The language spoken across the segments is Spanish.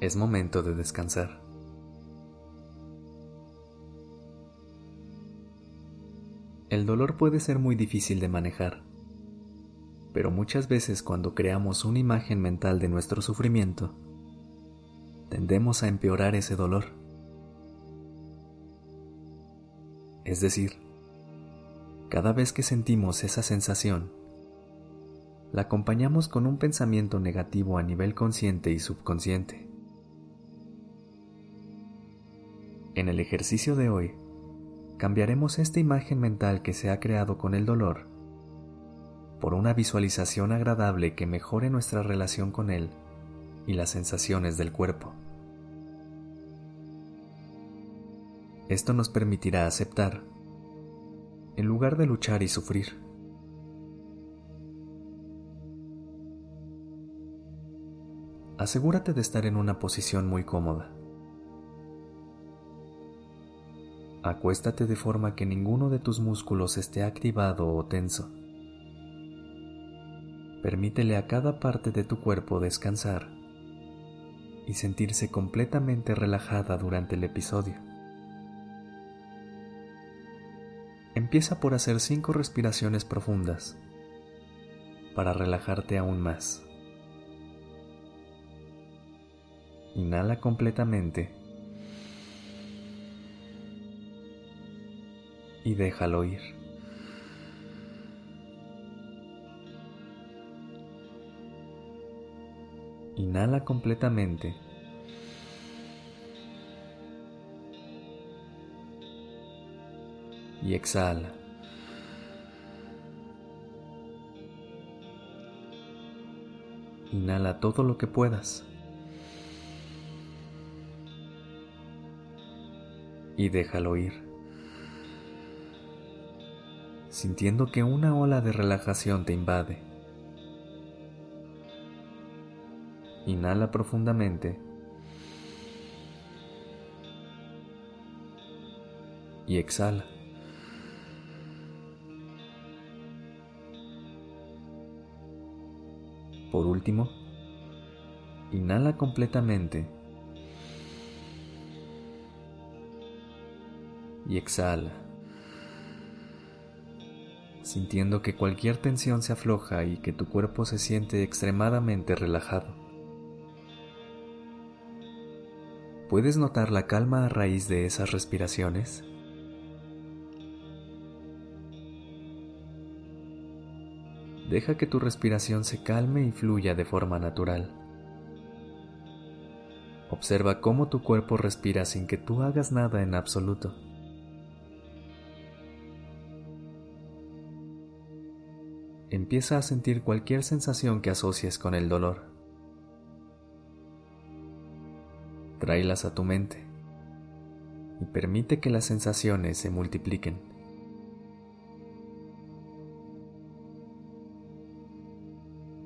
Es momento de descansar. El dolor puede ser muy difícil de manejar, pero muchas veces cuando creamos una imagen mental de nuestro sufrimiento, tendemos a empeorar ese dolor. Es decir, cada vez que sentimos esa sensación, la acompañamos con un pensamiento negativo a nivel consciente y subconsciente. En el ejercicio de hoy, cambiaremos esta imagen mental que se ha creado con el dolor por una visualización agradable que mejore nuestra relación con él y las sensaciones del cuerpo. Esto nos permitirá aceptar, en lugar de luchar y sufrir. Asegúrate de estar en una posición muy cómoda. Acuéstate de forma que ninguno de tus músculos esté activado o tenso. Permítele a cada parte de tu cuerpo descansar y sentirse completamente relajada durante el episodio. Empieza por hacer cinco respiraciones profundas para relajarte aún más. Inhala completamente y déjalo ir. Inhala completamente. Y exhala. Inhala todo lo que puedas. Y déjalo ir sintiendo que una ola de relajación te invade. Inhala profundamente y exhala. Por último, inhala completamente y exhala sintiendo que cualquier tensión se afloja y que tu cuerpo se siente extremadamente relajado. ¿Puedes notar la calma a raíz de esas respiraciones? Deja que tu respiración se calme y fluya de forma natural. Observa cómo tu cuerpo respira sin que tú hagas nada en absoluto. Empieza a sentir cualquier sensación que asocies con el dolor. Tráelas a tu mente y permite que las sensaciones se multipliquen.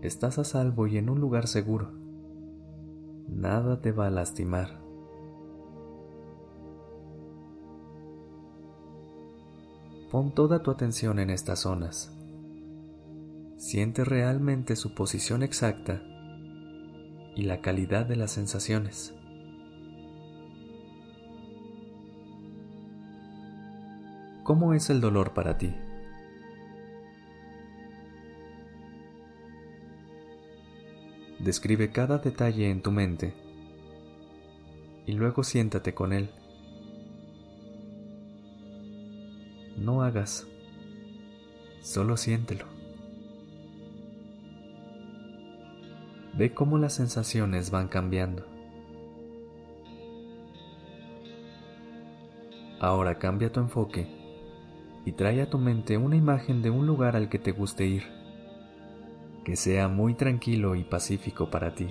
Estás a salvo y en un lugar seguro. Nada te va a lastimar. Pon toda tu atención en estas zonas Siente realmente su posición exacta y la calidad de las sensaciones. ¿Cómo es el dolor para ti? Describe cada detalle en tu mente y luego siéntate con él. No hagas, solo siéntelo. Ve cómo las sensaciones van cambiando. Ahora cambia tu enfoque y trae a tu mente una imagen de un lugar al que te guste ir. que sea muy tranquilo y pacífico para ti.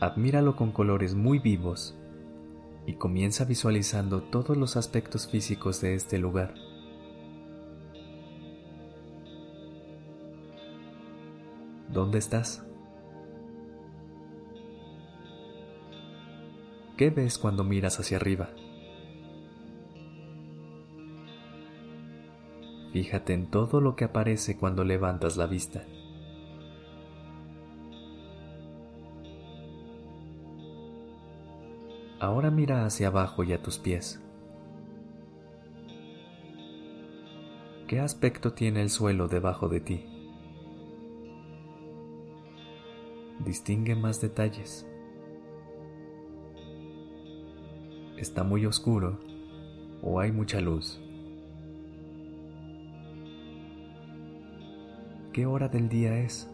Admíralo con colores muy vivos y comienza visualizando todos los aspectos físicos de este lugar. ¿Dónde estás? ¿Qué ves cuando miras hacia arriba? Fíjate en todo lo que aparece cuando levantas la vista. Ahora mira hacia abajo y a tus pies. ¿Qué aspecto tiene el suelo debajo de ti? Distingue más detalles. ¿Está muy oscuro o hay mucha luz? ¿Qué hora del día es?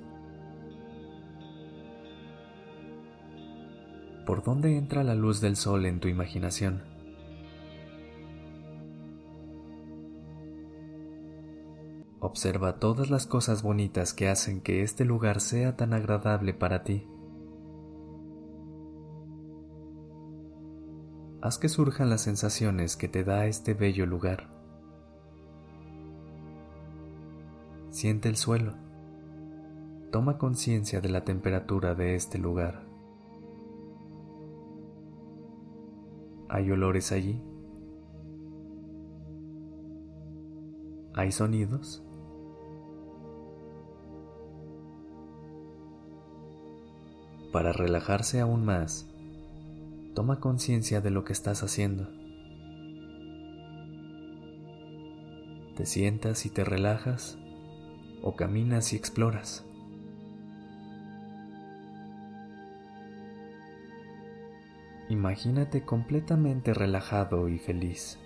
¿Por dónde entra la luz del sol en tu imaginación? Observa todas las cosas bonitas que hacen que este lugar sea tan agradable para ti. Haz que surjan las sensaciones que te da este bello lugar. Siente el suelo. Toma conciencia de la temperatura de este lugar. ¿Hay olores allí? ¿Hay sonidos? Para relajarse aún más, toma conciencia de lo que estás haciendo. Te sientas y te relajas o caminas y exploras. Imagínate completamente relajado y feliz.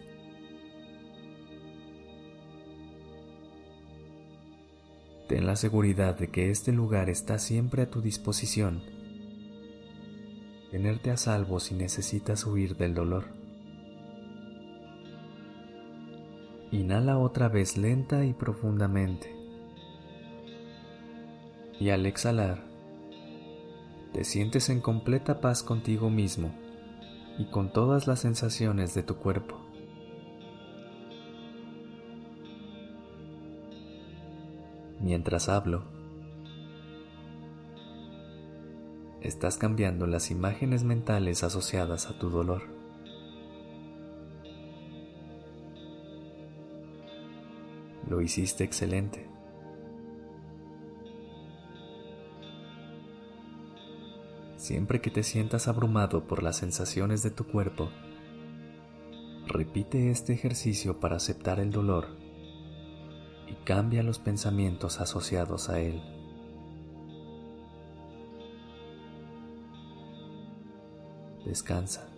Ten la seguridad de que este lugar está siempre a tu disposición. Tenerte a salvo si necesitas huir del dolor. Inhala otra vez lenta y profundamente y al exhalar, te sientes en completa paz contigo mismo y con todas las sensaciones de tu cuerpo. Mientras hablo, estás cambiando las imágenes mentales asociadas a tu dolor. Lo hiciste excelente. Siempre que te sientas abrumado por las sensaciones de tu cuerpo, repite este ejercicio para aceptar el dolor y cambia los pensamientos asociados a él. Descansa.